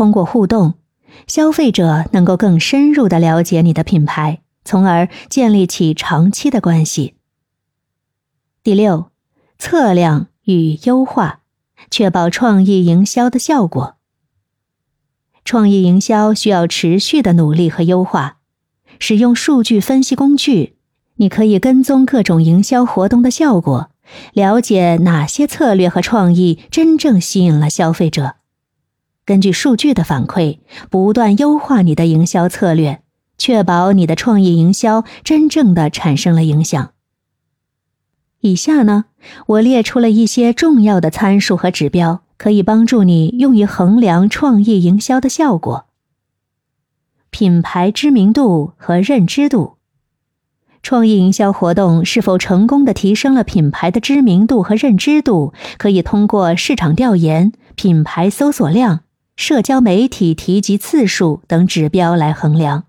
通过互动，消费者能够更深入的了解你的品牌，从而建立起长期的关系。第六，测量与优化，确保创意营销的效果。创意营销需要持续的努力和优化，使用数据分析工具，你可以跟踪各种营销活动的效果，了解哪些策略和创意真正吸引了消费者。根据数据的反馈，不断优化你的营销策略，确保你的创意营销真正的产生了影响。以下呢，我列出了一些重要的参数和指标。可以帮助你用于衡量创意营销的效果。品牌知名度和认知度，创意营销活动是否成功的提升了品牌的知名度和认知度，可以通过市场调研、品牌搜索量、社交媒体提及次数等指标来衡量。